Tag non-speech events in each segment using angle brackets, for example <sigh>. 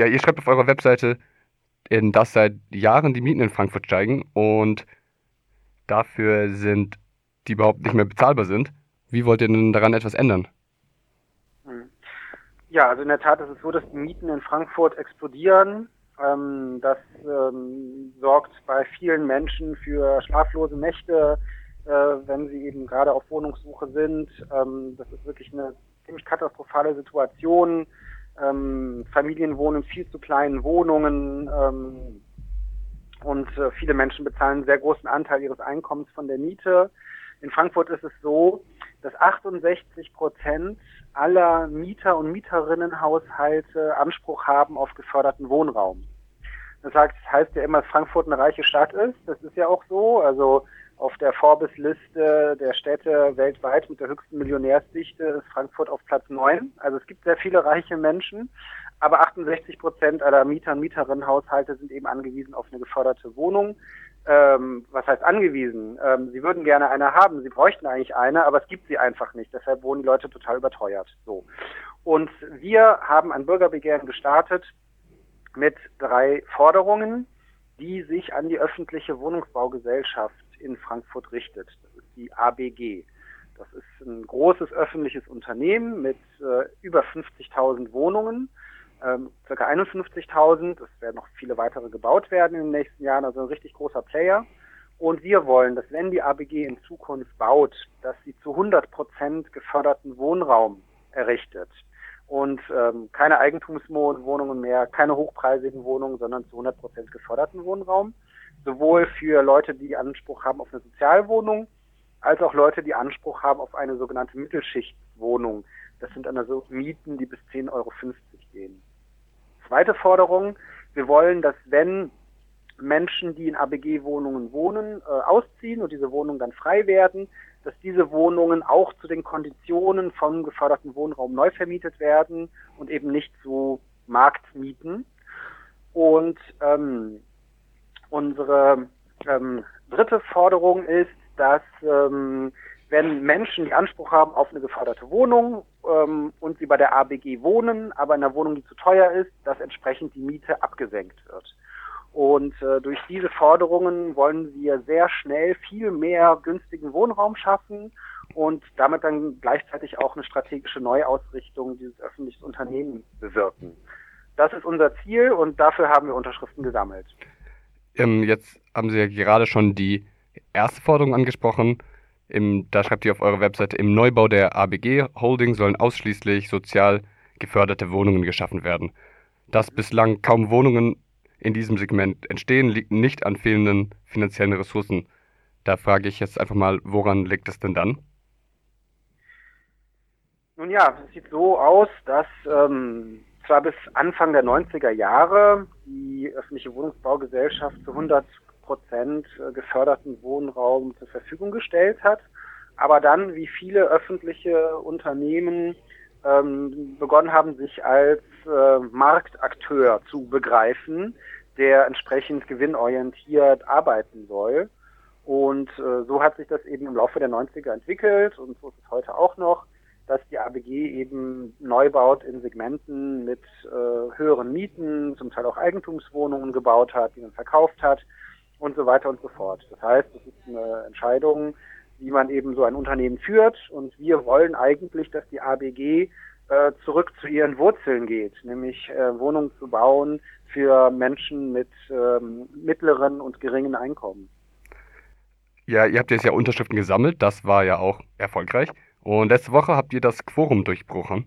Ja, ihr schreibt auf eurer Webseite, dass seit Jahren die Mieten in Frankfurt steigen und dafür sind, die überhaupt nicht mehr bezahlbar sind. Wie wollt ihr denn daran etwas ändern? Hm. Ja, also in der Tat ist es so, dass die Mieten in Frankfurt explodieren. Ähm, das ähm, sorgt bei vielen Menschen für schlaflose Nächte, äh, wenn sie eben gerade auf Wohnungssuche sind. Ähm, das ist wirklich eine ziemlich katastrophale Situation. Ähm, Familien wohnen in viel zu kleinen Wohnungen ähm, und äh, viele Menschen bezahlen einen sehr großen Anteil ihres Einkommens von der Miete. In Frankfurt ist es so, dass 68 Prozent aller Mieter und Mieterinnenhaushalte Anspruch haben auf geförderten Wohnraum. Das heißt ja immer, dass Frankfurt eine reiche Stadt ist. Das ist ja auch so. Also auf der Forbes-Liste der Städte weltweit mit der höchsten Millionärsdichte ist Frankfurt auf Platz 9. Also es gibt sehr viele reiche Menschen, aber 68 Prozent aller Mieter und Mieterinnenhaushalte sind eben angewiesen auf eine geförderte Wohnung. Ähm, was heißt angewiesen? Ähm, sie würden gerne eine haben, sie bräuchten eigentlich eine, aber es gibt sie einfach nicht. Deshalb wohnen die Leute total überteuert. So. Und wir haben ein Bürgerbegehren gestartet mit drei Forderungen, die sich an die öffentliche Wohnungsbaugesellschaft in Frankfurt richtet. Das ist die ABG. Das ist ein großes öffentliches Unternehmen mit äh, über 50.000 Wohnungen, ähm, circa 51.000. Es werden noch viele weitere gebaut werden in den nächsten Jahren, also ein richtig großer Player. Und wir wollen, dass wenn die ABG in Zukunft baut, dass sie zu 100 Prozent geförderten Wohnraum errichtet und ähm, keine Eigentumswohnungen mehr, keine hochpreisigen Wohnungen, sondern zu 100 Prozent geförderten Wohnraum sowohl für Leute, die Anspruch haben auf eine Sozialwohnung, als auch Leute, die Anspruch haben auf eine sogenannte Mittelschichtswohnung. Das sind also Mieten, die bis 10,50 Euro gehen. Zweite Forderung, wir wollen, dass wenn Menschen, die in ABG-Wohnungen wohnen, äh, ausziehen und diese Wohnungen dann frei werden, dass diese Wohnungen auch zu den Konditionen vom geförderten Wohnraum neu vermietet werden und eben nicht zu Marktmieten. Und ähm, Unsere ähm, dritte Forderung ist, dass ähm, wenn Menschen, die Anspruch haben auf eine geförderte Wohnung ähm, und sie bei der ABG wohnen, aber in einer Wohnung, die zu teuer ist, dass entsprechend die Miete abgesenkt wird. Und äh, durch diese Forderungen wollen wir sehr schnell viel mehr günstigen Wohnraum schaffen und damit dann gleichzeitig auch eine strategische Neuausrichtung dieses öffentlichen Unternehmens bewirken. Das ist unser Ziel und dafür haben wir Unterschriften gesammelt. Ähm, jetzt haben Sie ja gerade schon die erste Forderung angesprochen. Im, da schreibt ihr auf eurer Webseite, im Neubau der ABG Holding sollen ausschließlich sozial geförderte Wohnungen geschaffen werden. Dass bislang kaum Wohnungen in diesem Segment entstehen, liegt nicht an fehlenden finanziellen Ressourcen. Da frage ich jetzt einfach mal, woran liegt es denn dann? Nun ja, es sieht so aus, dass ähm, zwar bis Anfang der 90er Jahre die öffentliche Wohnungsbaugesellschaft zu 100 Prozent äh, geförderten Wohnraum zur Verfügung gestellt hat, aber dann, wie viele öffentliche Unternehmen ähm, begonnen haben, sich als äh, Marktakteur zu begreifen, der entsprechend gewinnorientiert arbeiten soll. Und äh, so hat sich das eben im Laufe der 90er entwickelt und so ist es heute auch noch dass die ABG eben neu baut in Segmenten mit äh, höheren Mieten, zum Teil auch Eigentumswohnungen gebaut hat, die man verkauft hat und so weiter und so fort. Das heißt, es ist eine Entscheidung, wie man eben so ein Unternehmen führt und wir wollen eigentlich, dass die ABG äh, zurück zu ihren Wurzeln geht, nämlich äh, Wohnungen zu bauen für Menschen mit ähm, mittleren und geringen Einkommen. Ja, ihr habt jetzt ja Unterschriften gesammelt, das war ja auch erfolgreich. Und letzte Woche habt ihr das Quorum durchbrochen.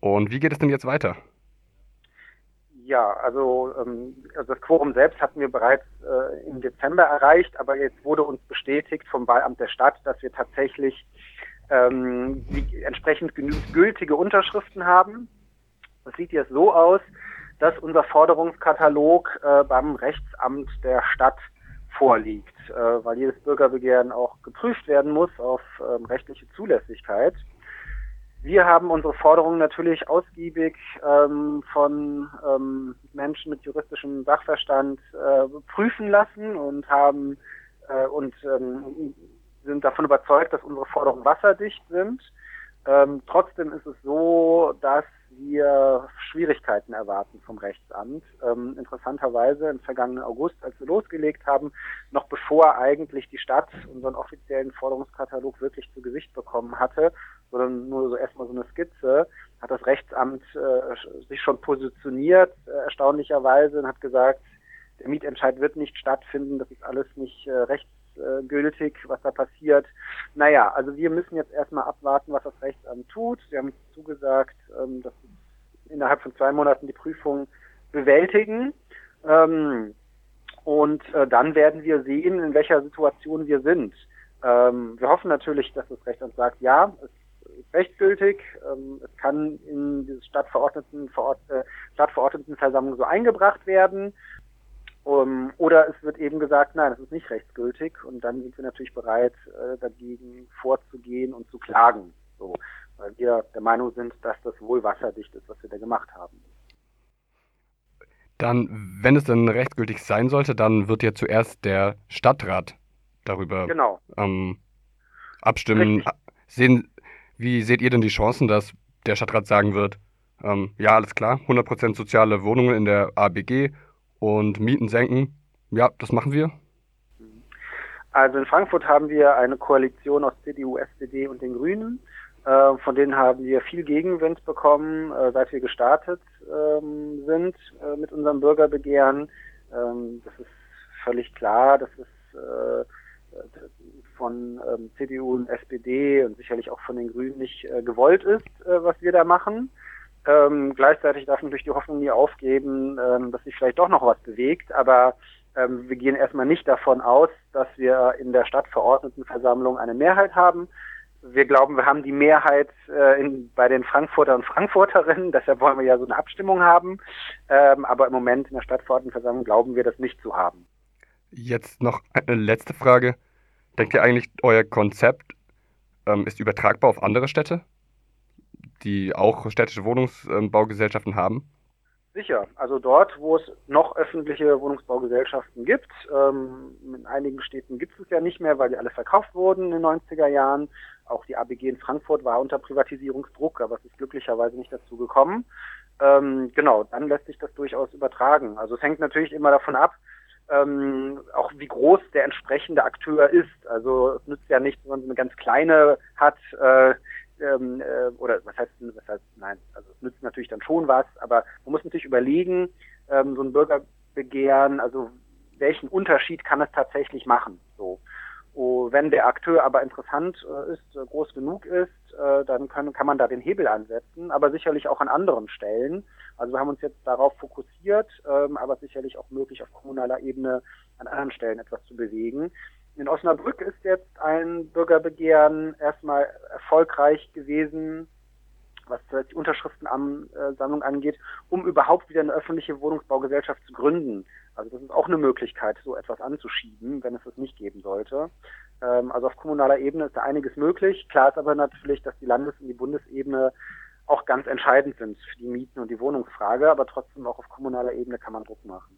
Und wie geht es denn jetzt weiter? Ja, also, ähm, also das Quorum selbst hatten wir bereits äh, im Dezember erreicht, aber jetzt wurde uns bestätigt vom Wahlamt der Stadt, dass wir tatsächlich ähm, die, entsprechend genügend gültige Unterschriften haben. Das sieht jetzt so aus, dass unser Forderungskatalog äh, beim Rechtsamt der Stadt vorliegt, äh, weil jedes Bürgerbegehren auch geprüft werden muss auf ähm, rechtliche Zulässigkeit. Wir haben unsere Forderungen natürlich ausgiebig ähm, von ähm, Menschen mit juristischem Sachverstand äh, prüfen lassen und haben äh, und ähm, sind davon überzeugt, dass unsere Forderungen wasserdicht sind. Ähm, trotzdem ist es so, dass wir Schwierigkeiten erwarten vom Rechtsamt. Ähm, interessanterweise im vergangenen August, als wir losgelegt haben, noch bevor eigentlich die Stadt unseren offiziellen Forderungskatalog wirklich zu Gesicht bekommen hatte, sondern nur so erstmal so eine Skizze, hat das Rechtsamt äh, sich schon positioniert, äh, erstaunlicherweise, und hat gesagt, der Mietentscheid wird nicht stattfinden, das ist alles nicht äh, rechtsgültig, was da passiert. Naja, also wir müssen jetzt erstmal abwarten, was das Rechtsamt tut. Sie haben zugesagt, ähm, dass innerhalb von zwei Monaten die Prüfung bewältigen. Ähm, und äh, dann werden wir sehen, in welcher Situation wir sind. Ähm, wir hoffen natürlich, dass das Rechtsamt sagt, ja, es ist rechtsgültig, ähm, es kann in diese Stadtverordneten, Verort, äh, Stadtverordnetenversammlung so eingebracht werden. Um, oder es wird eben gesagt, nein, das ist nicht rechtsgültig und dann sind wir natürlich bereit, äh, dagegen vorzugehen und zu klagen. So, weil wir der Meinung sind, dass das wohl wasserdicht ist, was wir da gemacht haben. Dann, wenn es denn rechtsgültig sein sollte, dann wird ja zuerst der Stadtrat darüber genau. ähm, abstimmen. Sehen, wie seht ihr denn die Chancen, dass der Stadtrat sagen wird, ähm, ja, alles klar, 100% soziale Wohnungen in der ABG und Mieten senken. Ja, das machen wir. Also in Frankfurt haben wir eine Koalition aus CDU, SPD und den Grünen. Äh, von denen haben wir viel Gegenwind bekommen, äh, seit wir gestartet ähm, sind äh, mit unserem Bürgerbegehren. Ähm, das ist völlig klar, dass es äh, von ähm, CDU und SPD und sicherlich auch von den Grünen nicht äh, gewollt ist, äh, was wir da machen. Ähm, gleichzeitig darf natürlich die Hoffnung nie aufgeben, ähm, dass sich vielleicht doch noch was bewegt, aber ähm, wir gehen erstmal nicht davon aus, dass wir in der Stadtverordnetenversammlung eine Mehrheit haben. Wir glauben, wir haben die Mehrheit äh, in, bei den Frankfurter und Frankfurterinnen, <laughs> deshalb wollen wir ja so eine Abstimmung haben. Ähm, aber im Moment in der Stadtverordnetenversammlung glauben wir das nicht zu haben. Jetzt noch eine letzte Frage. Denkt ihr eigentlich, euer Konzept ähm, ist übertragbar auf andere Städte? Die auch städtische Wohnungsbaugesellschaften haben? Sicher. Also dort, wo es noch öffentliche Wohnungsbaugesellschaften gibt, ähm, in einigen Städten gibt es ja nicht mehr, weil die alle verkauft wurden in den 90er Jahren. Auch die ABG in Frankfurt war unter Privatisierungsdruck, aber es ist glücklicherweise nicht dazu gekommen. Ähm, genau, dann lässt sich das durchaus übertragen. Also es hängt natürlich immer davon ab, ähm, auch wie groß der entsprechende Akteur ist. Also es nützt ja nichts, wenn man eine ganz kleine hat, äh, ähm, äh, oder was heißt, was heißt, nein, also es nützt natürlich dann schon was, aber man muss natürlich überlegen, ähm, so ein Bürgerbegehren, also welchen Unterschied kann es tatsächlich machen, so. Oh, wenn der Akteur aber interessant äh, ist, äh, groß genug ist, äh, dann können, kann man da den Hebel ansetzen, aber sicherlich auch an anderen Stellen. Also wir haben uns jetzt darauf fokussiert, ähm, aber sicherlich auch möglich auf kommunaler Ebene an anderen Stellen etwas zu bewegen. In Osnabrück ist jetzt ein Bürgerbegehren erstmal erfolgreich gewesen, was die Unterschriftensammlung angeht, um überhaupt wieder eine öffentliche Wohnungsbaugesellschaft zu gründen. Also das ist auch eine Möglichkeit, so etwas anzuschieben, wenn es das nicht geben sollte. Ähm, also auf kommunaler Ebene ist da einiges möglich. Klar ist aber natürlich, dass die Landes- und die Bundesebene auch ganz entscheidend sind für die Mieten und die Wohnungsfrage, aber trotzdem auch auf kommunaler Ebene kann man Druck machen.